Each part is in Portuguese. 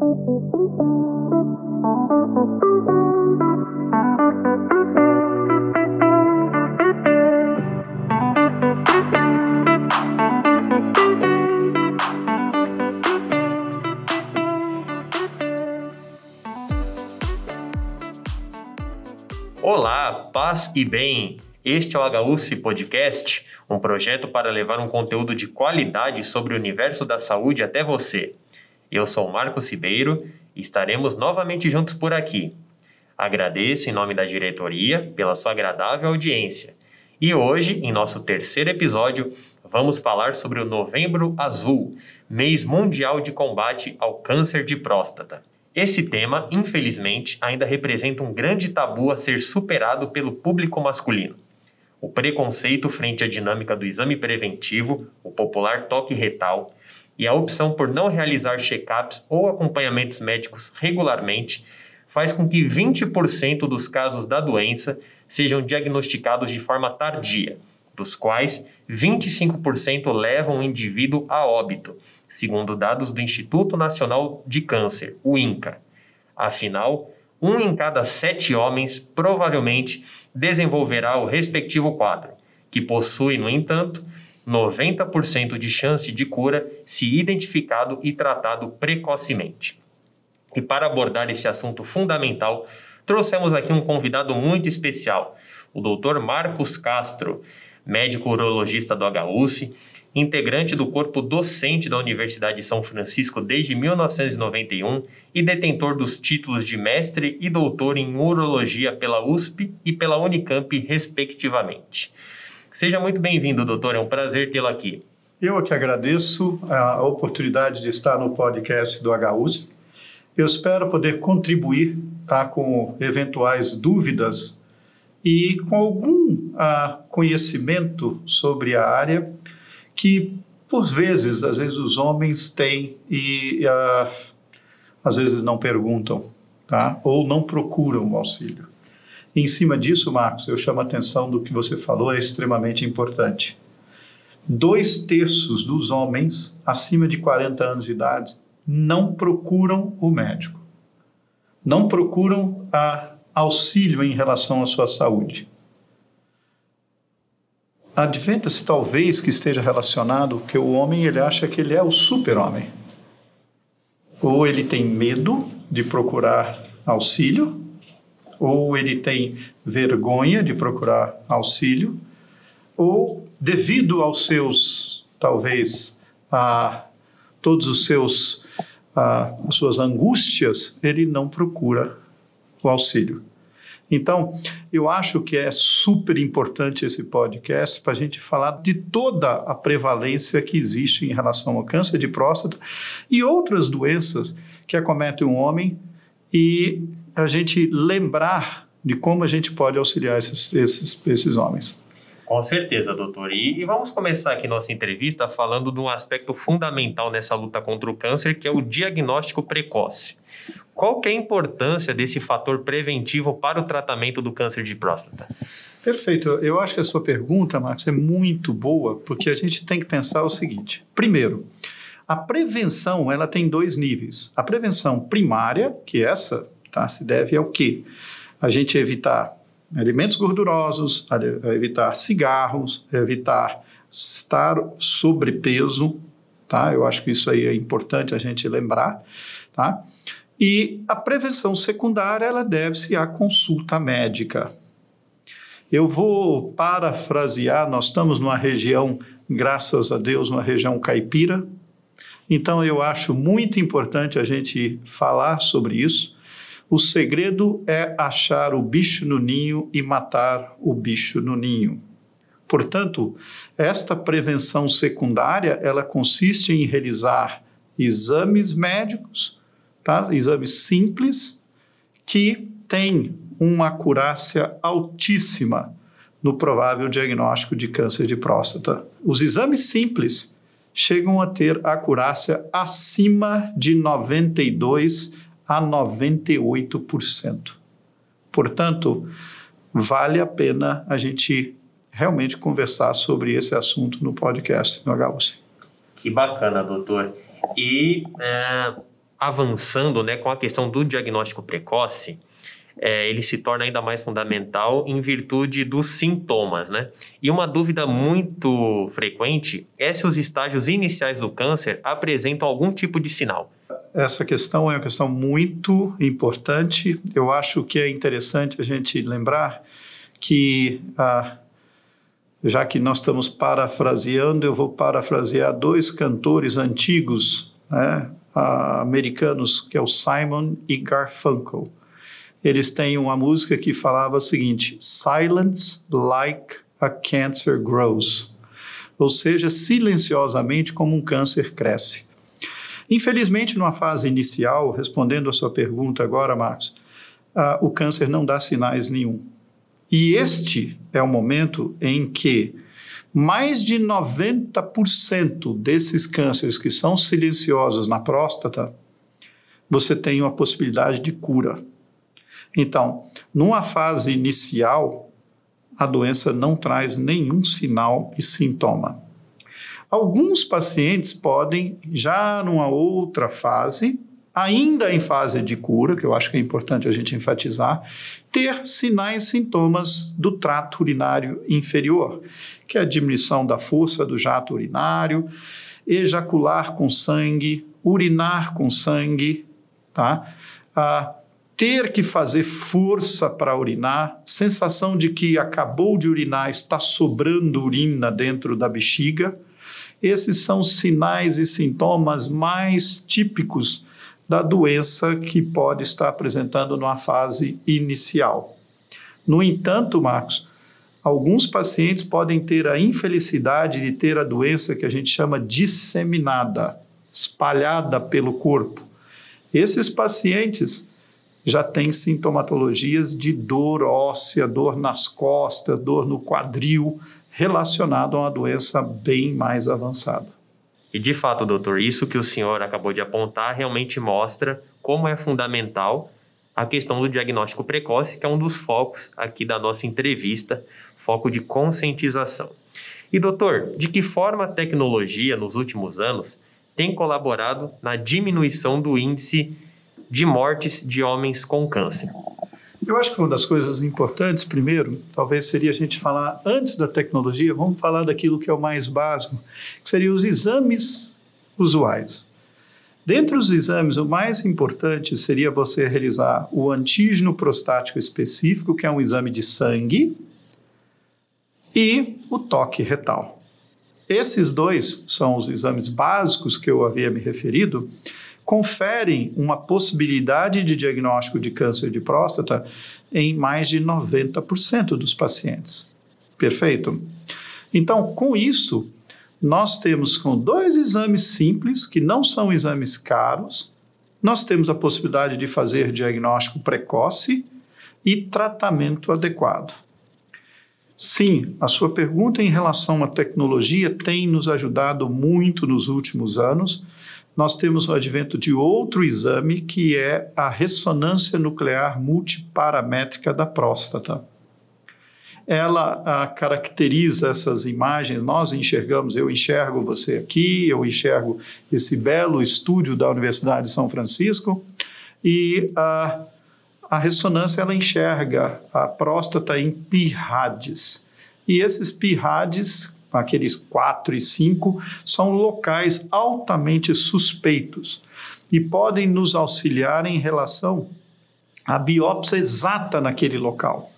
Olá, paz e bem. Este é o HUSF Podcast, um projeto para levar um conteúdo de qualidade sobre o universo da saúde até você. Eu sou Marcos Ribeiro e estaremos novamente juntos por aqui. Agradeço em nome da diretoria pela sua agradável audiência. E hoje, em nosso terceiro episódio, vamos falar sobre o Novembro Azul, mês mundial de combate ao câncer de próstata. Esse tema, infelizmente, ainda representa um grande tabu a ser superado pelo público masculino. O preconceito frente à dinâmica do exame preventivo, o popular toque retal, e a opção por não realizar check-ups ou acompanhamentos médicos regularmente faz com que 20% dos casos da doença sejam diagnosticados de forma tardia, dos quais 25% levam o indivíduo a óbito, segundo dados do Instituto Nacional de Câncer, o INCA. Afinal, um em cada sete homens provavelmente desenvolverá o respectivo quadro, que possui, no entanto, 90% de chance de cura se identificado e tratado precocemente. E para abordar esse assunto fundamental, trouxemos aqui um convidado muito especial, o Dr. Marcos Castro, médico urologista do HUSC, integrante do corpo docente da Universidade de São Francisco desde 1991 e detentor dos títulos de mestre e doutor em urologia pela USP e pela Unicamp, respectivamente. Seja muito bem-vindo, doutor, é um prazer tê-lo aqui. Eu é que agradeço a oportunidade de estar no podcast do HUSP. Eu espero poder contribuir tá, com eventuais dúvidas e com algum uh, conhecimento sobre a área que, por vezes, às vezes os homens têm e uh, às vezes não perguntam, tá? Ou não procuram o auxílio. E em cima disso, Marcos, eu chamo a atenção do que você falou, é extremamente importante. Dois terços dos homens acima de 40 anos de idade não procuram o médico, não procuram auxílio em relação à sua saúde. Adventa-se talvez que esteja relacionado que o homem ele acha que ele é o super-homem. Ou ele tem medo de procurar auxílio, ou ele tem vergonha de procurar auxílio, ou devido aos seus, talvez, a todos os seus, a, as suas angústias, ele não procura o auxílio. Então, eu acho que é super importante esse podcast para a gente falar de toda a prevalência que existe em relação ao câncer de próstata e outras doenças que acometem o homem e a gente lembrar de como a gente pode auxiliar esses, esses, esses homens. Com certeza, doutor. E, e, vamos começar aqui nossa entrevista falando de um aspecto fundamental nessa luta contra o câncer, que é o diagnóstico precoce. Qual que é a importância desse fator preventivo para o tratamento do câncer de próstata? Perfeito. Eu acho que a sua pergunta, Marcos, é muito boa, porque a gente tem que pensar o seguinte. Primeiro, a prevenção ela tem dois níveis. A prevenção primária, que essa tá, se deve ao quê? A gente evitar alimentos gordurosos, evitar cigarros, evitar estar sobrepeso, tá? Eu acho que isso aí é importante a gente lembrar, tá? E a prevenção secundária, ela deve-se à consulta médica. Eu vou parafrasear, nós estamos numa região, graças a Deus, uma região caipira, então eu acho muito importante a gente falar sobre isso, o segredo é achar o bicho no ninho e matar o bicho no ninho. Portanto, esta prevenção secundária, ela consiste em realizar exames médicos, tá? exames simples, que têm uma acurácia altíssima no provável diagnóstico de câncer de próstata. Os exames simples chegam a ter acurácia acima de 92 a 98%. Portanto, vale a pena a gente realmente conversar sobre esse assunto no podcast do HUC. Que bacana, doutor. E é, avançando né, com a questão do diagnóstico precoce, é, ele se torna ainda mais fundamental em virtude dos sintomas, né? E uma dúvida muito frequente é se os estágios iniciais do câncer apresentam algum tipo de sinal. Essa questão é uma questão muito importante. Eu acho que é interessante a gente lembrar que, ah, já que nós estamos parafraseando, eu vou parafrasear dois cantores antigos, né, ah, americanos, que é o Simon e Garfunkel eles têm uma música que falava o seguinte: Silence like a cancer grows. Ou seja, silenciosamente como um câncer cresce. Infelizmente, numa fase inicial, respondendo a sua pergunta agora, Marcos, uh, o câncer não dá sinais nenhum. E este é o momento em que mais de 90% desses cânceres que são silenciosos na próstata, você tem uma possibilidade de cura. Então, numa fase inicial, a doença não traz nenhum sinal e sintoma. Alguns pacientes podem, já numa outra fase, ainda em fase de cura, que eu acho que é importante a gente enfatizar, ter sinais e sintomas do trato urinário inferior, que é a diminuição da força do jato urinário, ejacular com sangue, urinar com sangue, tá? Ah, ter que fazer força para urinar, sensação de que acabou de urinar, está sobrando urina dentro da bexiga. Esses são sinais e sintomas mais típicos da doença que pode estar apresentando numa fase inicial. No entanto, Marcos, alguns pacientes podem ter a infelicidade de ter a doença que a gente chama disseminada, espalhada pelo corpo. Esses pacientes já tem sintomatologias de dor óssea, dor nas costas, dor no quadril, relacionado a uma doença bem mais avançada. E de fato, doutor, isso que o senhor acabou de apontar realmente mostra como é fundamental a questão do diagnóstico precoce, que é um dos focos aqui da nossa entrevista, foco de conscientização. E doutor, de que forma a tecnologia nos últimos anos tem colaborado na diminuição do índice de mortes de homens com câncer? Eu acho que uma das coisas importantes, primeiro, talvez seria a gente falar, antes da tecnologia, vamos falar daquilo que é o mais básico, que seriam os exames usuais. Dentre os exames, o mais importante seria você realizar o antígeno prostático específico, que é um exame de sangue, e o toque retal. Esses dois são os exames básicos que eu havia me referido, conferem uma possibilidade de diagnóstico de câncer de próstata em mais de 90% dos pacientes. Perfeito? Então, com isso, nós temos com dois exames simples, que não são exames caros, nós temos a possibilidade de fazer diagnóstico precoce e tratamento adequado. Sim, a sua pergunta em relação à tecnologia tem nos ajudado muito nos últimos anos nós temos o advento de outro exame que é a ressonância nuclear multiparamétrica da próstata. Ela a, caracteriza essas imagens, nós enxergamos, eu enxergo você aqui, eu enxergo esse belo estúdio da Universidade de São Francisco, e a, a ressonância ela enxerga a próstata em pirrades. E esses pirrades aqueles 4 e 5, são locais altamente suspeitos e podem nos auxiliar em relação à biópsia exata naquele local.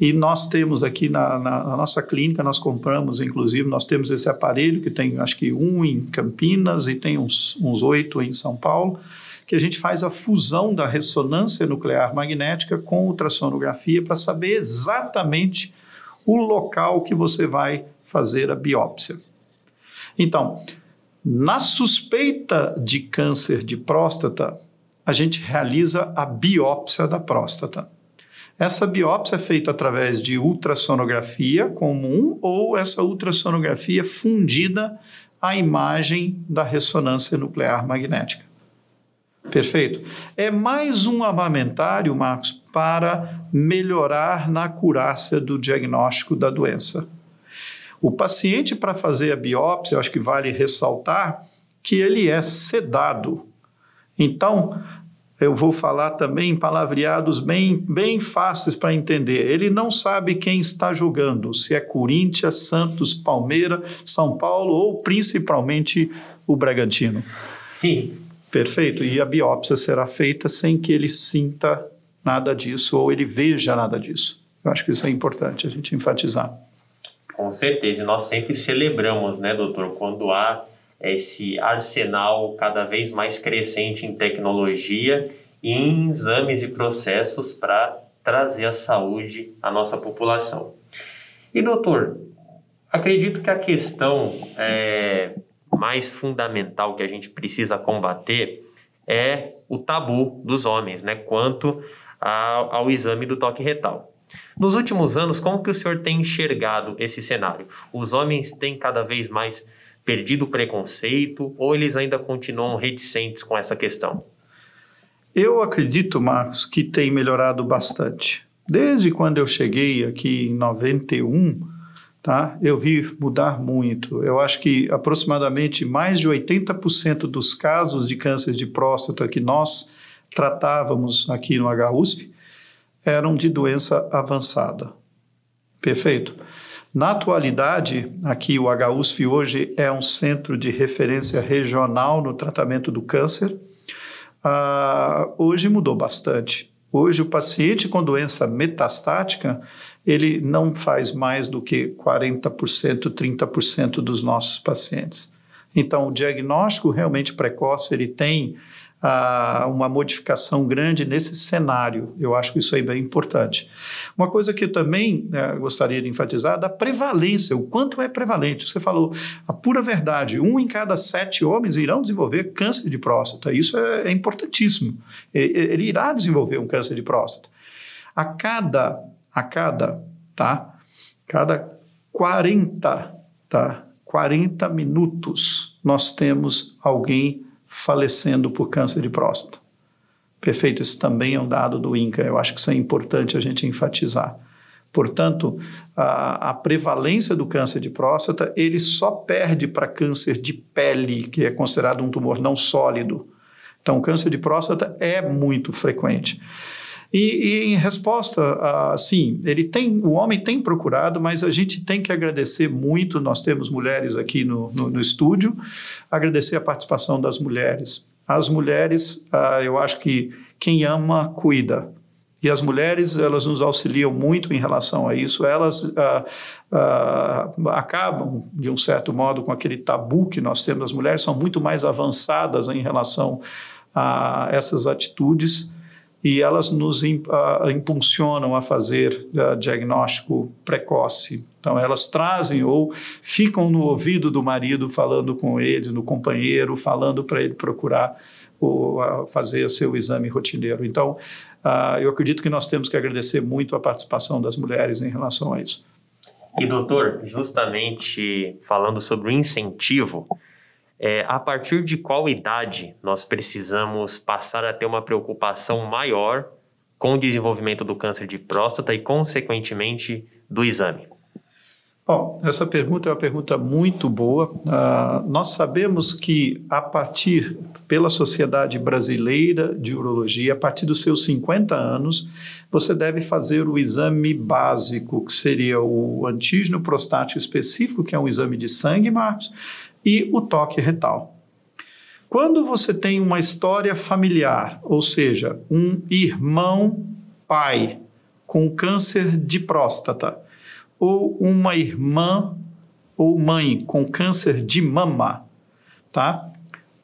E nós temos aqui na, na, na, nossa clínica, nós compramos, inclusive, nós temos esse aparelho que tem acho que um em Campinas e tem uns, uns oito em São Paulo, que a gente faz a fusão da ressonância nuclear magnética com ultrassonografia para saber exatamente o local que você vai fazer a biópsia. Então, na suspeita de câncer de próstata, a gente realiza a biópsia da próstata. Essa biópsia é feita através de ultrassonografia comum ou essa ultrassonografia fundida à imagem da ressonância nuclear magnética. Perfeito? É mais um armamentário, Marcos, para melhorar na acurácia do diagnóstico da doença. O paciente, para fazer a biópsia, eu acho que vale ressaltar que ele é sedado. Então, eu vou falar também em palavreados bem, bem fáceis para entender. Ele não sabe quem está jogando, se é Corinthians, Santos, Palmeiras, São Paulo ou principalmente o Bragantino. Sim. Perfeito. E a biópsia será feita sem que ele sinta nada disso ou ele veja nada disso. Eu acho que isso é importante a gente enfatizar. Com certeza. Nós sempre celebramos, né, doutor, quando há esse arsenal cada vez mais crescente em tecnologia e em exames e processos para trazer a saúde à nossa população. E doutor, acredito que a questão é, mais fundamental que a gente precisa combater é o tabu dos homens, né, quanto ao, ao exame do toque retal. Nos últimos anos, como que o senhor tem enxergado esse cenário? Os homens têm cada vez mais perdido o preconceito ou eles ainda continuam reticentes com essa questão? Eu acredito, Marcos, que tem melhorado bastante. Desde quando eu cheguei aqui em 91, tá? Eu vi mudar muito. Eu acho que aproximadamente mais de 80% dos casos de câncer de próstata que nós tratávamos aqui no HUSF eram de doença avançada. Perfeito? Na atualidade, aqui o HUSF hoje é um centro de referência regional no tratamento do câncer. Ah, hoje mudou bastante. Hoje o paciente com doença metastática, ele não faz mais do que 40%, 30% dos nossos pacientes. Então, o diagnóstico realmente precoce, ele tem uma modificação grande nesse cenário. Eu acho que isso aí é bem importante. Uma coisa que eu também né, gostaria de enfatizar da prevalência, o quanto é prevalente. Você falou a pura verdade: um em cada sete homens irão desenvolver câncer de próstata. Isso é, é importantíssimo. Ele irá desenvolver um câncer de próstata. A cada, a cada, tá? Cada 40, tá? 40 minutos nós temos alguém falecendo por câncer de próstata. Perfeito, isso também é um dado do INCA, eu acho que isso é importante a gente enfatizar. Portanto, a, a prevalência do câncer de próstata, ele só perde para câncer de pele, que é considerado um tumor não sólido. Então, o câncer de próstata é muito frequente. E, e, em resposta, sim, ele tem, o homem tem procurado, mas a gente tem que agradecer muito. Nós temos mulheres aqui no, no, no estúdio, agradecer a participação das mulheres. As mulheres, ah, eu acho que quem ama cuida. E as mulheres, elas nos auxiliam muito em relação a isso. Elas ah, ah, acabam, de um certo modo, com aquele tabu que nós temos. As mulheres são muito mais avançadas em relação a essas atitudes e elas nos impulsionam a fazer diagnóstico precoce. Então, elas trazem ou ficam no ouvido do marido, falando com ele, no companheiro, falando para ele procurar ou, fazer o seu exame rotineiro. Então, eu acredito que nós temos que agradecer muito a participação das mulheres em relação a isso. E, doutor, justamente falando sobre o incentivo, é, a partir de qual idade nós precisamos passar a ter uma preocupação maior com o desenvolvimento do câncer de próstata e, consequentemente, do exame? Bom, essa pergunta é uma pergunta muito boa. Uh, nós sabemos que, a partir, pela Sociedade Brasileira de Urologia, a partir dos seus 50 anos, você deve fazer o exame básico, que seria o antígeno prostático específico, que é um exame de sangue, Marcos, e o toque retal. Quando você tem uma história familiar, ou seja, um irmão pai com câncer de próstata, ou uma irmã ou mãe com câncer de mama, tá?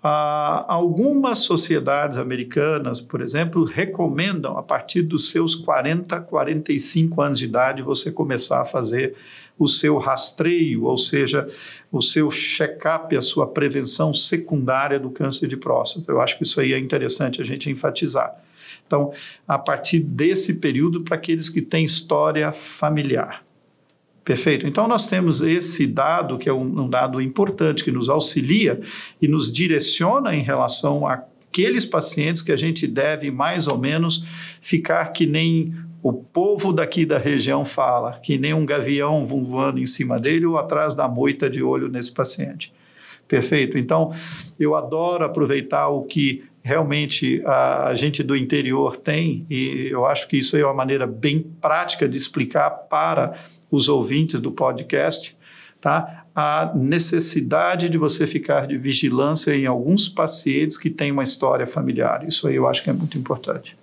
Ah, algumas sociedades americanas, por exemplo, recomendam a partir dos seus 40, 45 anos de idade você começar a fazer o seu rastreio, ou seja, o seu check-up, a sua prevenção secundária do câncer de próstata. Eu acho que isso aí é interessante a gente enfatizar. Então, a partir desse período, para aqueles que têm história familiar. Perfeito? Então, nós temos esse dado, que é um, um dado importante, que nos auxilia e nos direciona em relação àqueles pacientes que a gente deve mais ou menos ficar que nem o povo daqui da região fala, que nem um gavião voando em cima dele ou atrás da moita de olho nesse paciente. Perfeito? Então, eu adoro aproveitar o que realmente a, gente do interior tem, e eu acho que isso é uma maneira bem prática de explicar para os ouvintes do podcast, tá? a necessidade de você ficar de vigilância em alguns pacientes que têm uma história familiar. Isso aí eu acho que é muito importante.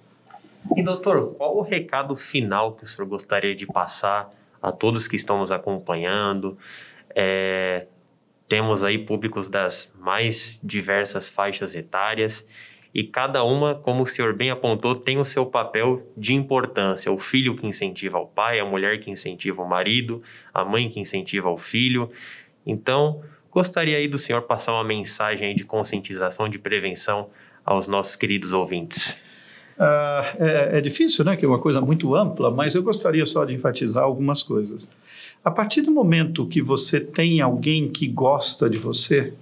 E doutor, qual o recado final que o senhor gostaria de passar a todos que estão nos acompanhando? É, temos aí públicos das mais diversas faixas etárias e cada uma, como o senhor bem apontou, tem o seu papel de importância. O filho que incentiva o pai, a mulher que incentiva o marido, a mãe que incentiva o filho. Então, gostaria aí do senhor passar uma mensagem de conscientização, de prevenção aos nossos queridos ouvintes. Uh, é, é, difícil, né? Que é uma coisa muito ampla, mas eu gostaria só de enfatizar algumas coisas. A partir do momento que você tem alguém que gosta de você,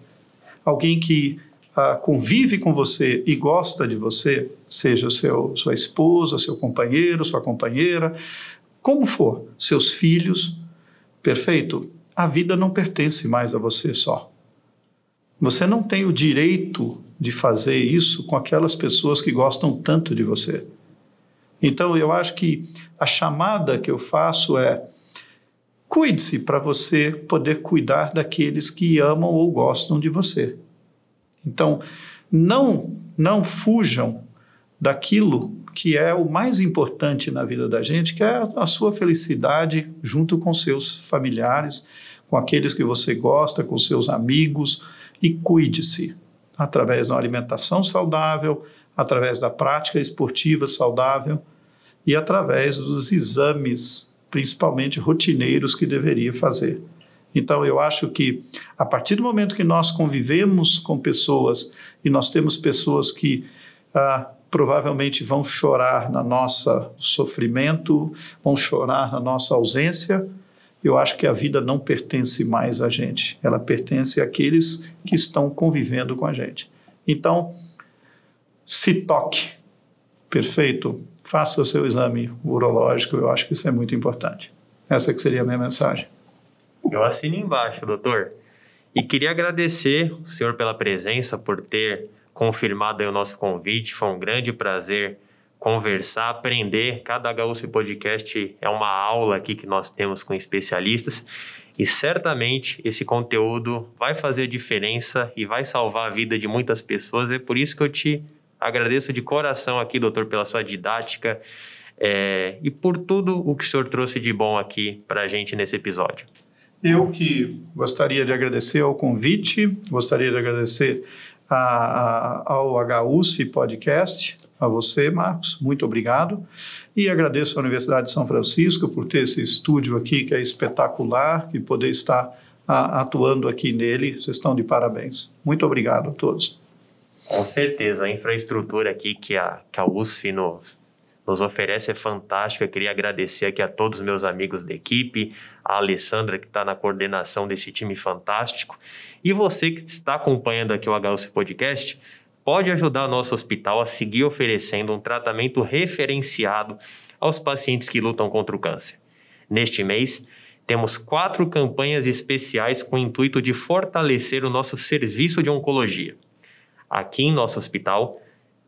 alguém que uh, convive com você e gosta de você, seja seu, sua esposa, seu companheiro, sua companheira, como for, seus filhos, perfeito? A vida não pertence mais a você só. Você não tem o direito de fazer isso com aquelas pessoas que gostam tanto de você. Então, eu acho que a chamada que eu faço é: cuide-se para você poder cuidar daqueles que amam ou gostam de você. Então, não, não fujam daquilo que é o mais importante na vida da gente, que é a sua felicidade junto com seus familiares, com aqueles que você gosta, com seus amigos, e cuide-se através de uma alimentação saudável, através da prática esportiva saudável e através dos exames, principalmente rotineiros, que deveria fazer. Então, eu acho que a partir do momento que nós convivemos com pessoas e nós temos pessoas que ah, provavelmente vão chorar na nossa sofrimento, vão chorar na nossa ausência, eu acho que a vida não pertence mais a gente, ela pertence àqueles que estão convivendo com a gente. Então, se toque, perfeito, faça o seu exame urológico, eu acho que isso é muito importante. Essa que seria a minha mensagem. Eu assino embaixo, doutor. E queria agradecer o senhor pela presença, por ter confirmado o nosso convite. Foi um grande prazer conversar, aprender. Cada HUSP Podcast é uma aula aqui que nós temos com especialistas. E certamente esse conteúdo vai fazer diferença e vai salvar a vida de muitas pessoas. É por isso que eu te agradeço de coração aqui, doutor, pela sua didática é, e por tudo o que o senhor trouxe de bom aqui para a gente nesse episódio. Eu que gostaria de agradecer ao convite, gostaria de agradecer a, a, ao HUSF Podcast, a você, Marcos, muito obrigado. E agradeço à Universidade de São Francisco por ter esse estúdio aqui que é espetacular e poder estar a, atuando aqui nele. Vocês estão de parabéns. Muito obrigado a todos. Com certeza, a infraestrutura aqui que a, que a USF no, nos oferece é fantástica. Eu queria agradecer aqui a todos os meus amigos da equipe, a Alessandra, que está na coordenação desse time fantástico, e você que está acompanhando aqui o HUC Podcast, pode ajudar nosso hospital a seguir oferecendo um tratamento referenciado aos pacientes que lutam contra o câncer. Neste mês, temos quatro campanhas especiais com o intuito de fortalecer o nosso serviço de oncologia. Aqui em nosso hospital,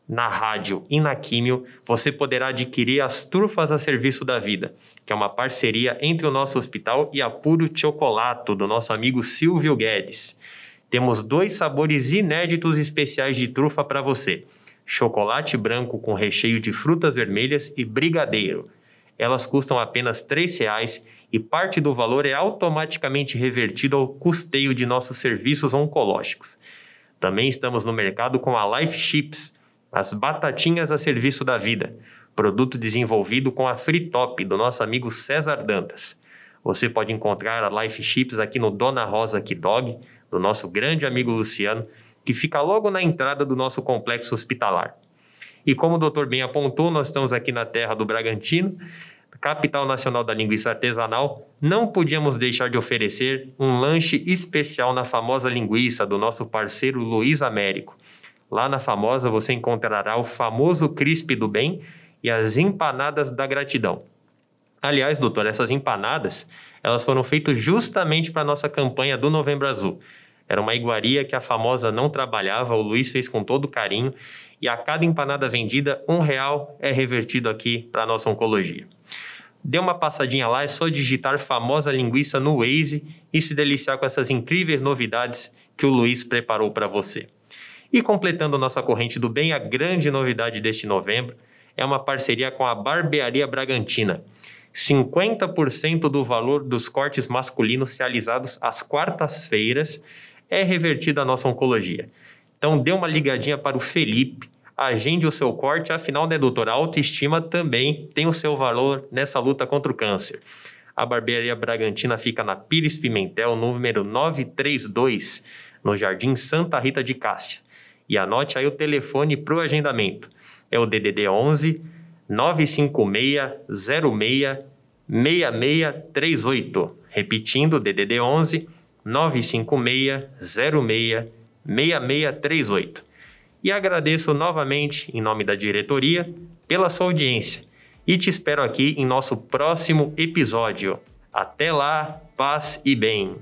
na rádio e na químio, você poderá adquirir as trufas a serviço da vida, que é uma parceria entre o nosso hospital e a Puro Chocolato, do nosso amigo Silvio Guedes. Temos dois sabores inéditos especiais de trufa para você: chocolate branco com recheio de frutas vermelhas e brigadeiro. Elas custam apenas R$ reais e parte do valor é automaticamente revertido ao custeio de nossos serviços oncológicos. Também estamos no mercado com a Life Chips, as batatinhas a serviço da vida, produto desenvolvido com a Free Top do nosso amigo César Dantas. Você pode encontrar a Life Chips aqui no Dona Rosa Dog, do nosso grande amigo Luciano, que fica logo na entrada do nosso complexo hospitalar. E como o doutor bem apontou, nós estamos aqui na terra do Bragantino, capital nacional da linguiça artesanal, não podíamos deixar de oferecer um lanche especial na famosa linguiça do nosso parceiro Luiz Américo. Lá na famosa você encontrará o famoso crisp do bem e as empanadas da gratidão. Aliás, doutor, essas empanadas, elas foram feitas justamente para a nossa campanha do Novembro Azul. Era uma iguaria que a famosa não trabalhava, o Luiz fez com todo carinho e a cada empanada vendida, um real é revertido aqui para a nossa oncologia. Dê uma passadinha lá, é só digitar famosa linguiça no Waze e se deliciar com essas incríveis novidades que o Luiz preparou para você. E completando nossa corrente do bem, a grande novidade deste novembro é uma parceria com a Barbearia Bragantina. 50% do valor dos cortes masculinos realizados às quartas-feiras é revertido à nossa oncologia. Então dê uma ligadinha para o Felipe, agende o seu corte, afinal, né, doutor? A autoestima também tem o seu valor nessa luta contra o câncer. A Barbearia Bragantina fica na Pires Pimentel, número 932, no Jardim Santa Rita de Cássia. E anote aí o telefone para o agendamento. É o DDD 11 956 06 6638. Repetindo, DDD 11 956 06 6638 e agradeço novamente, em nome da diretoria, pela sua audiência e te espero aqui em nosso próximo episódio. Até lá, paz e bem.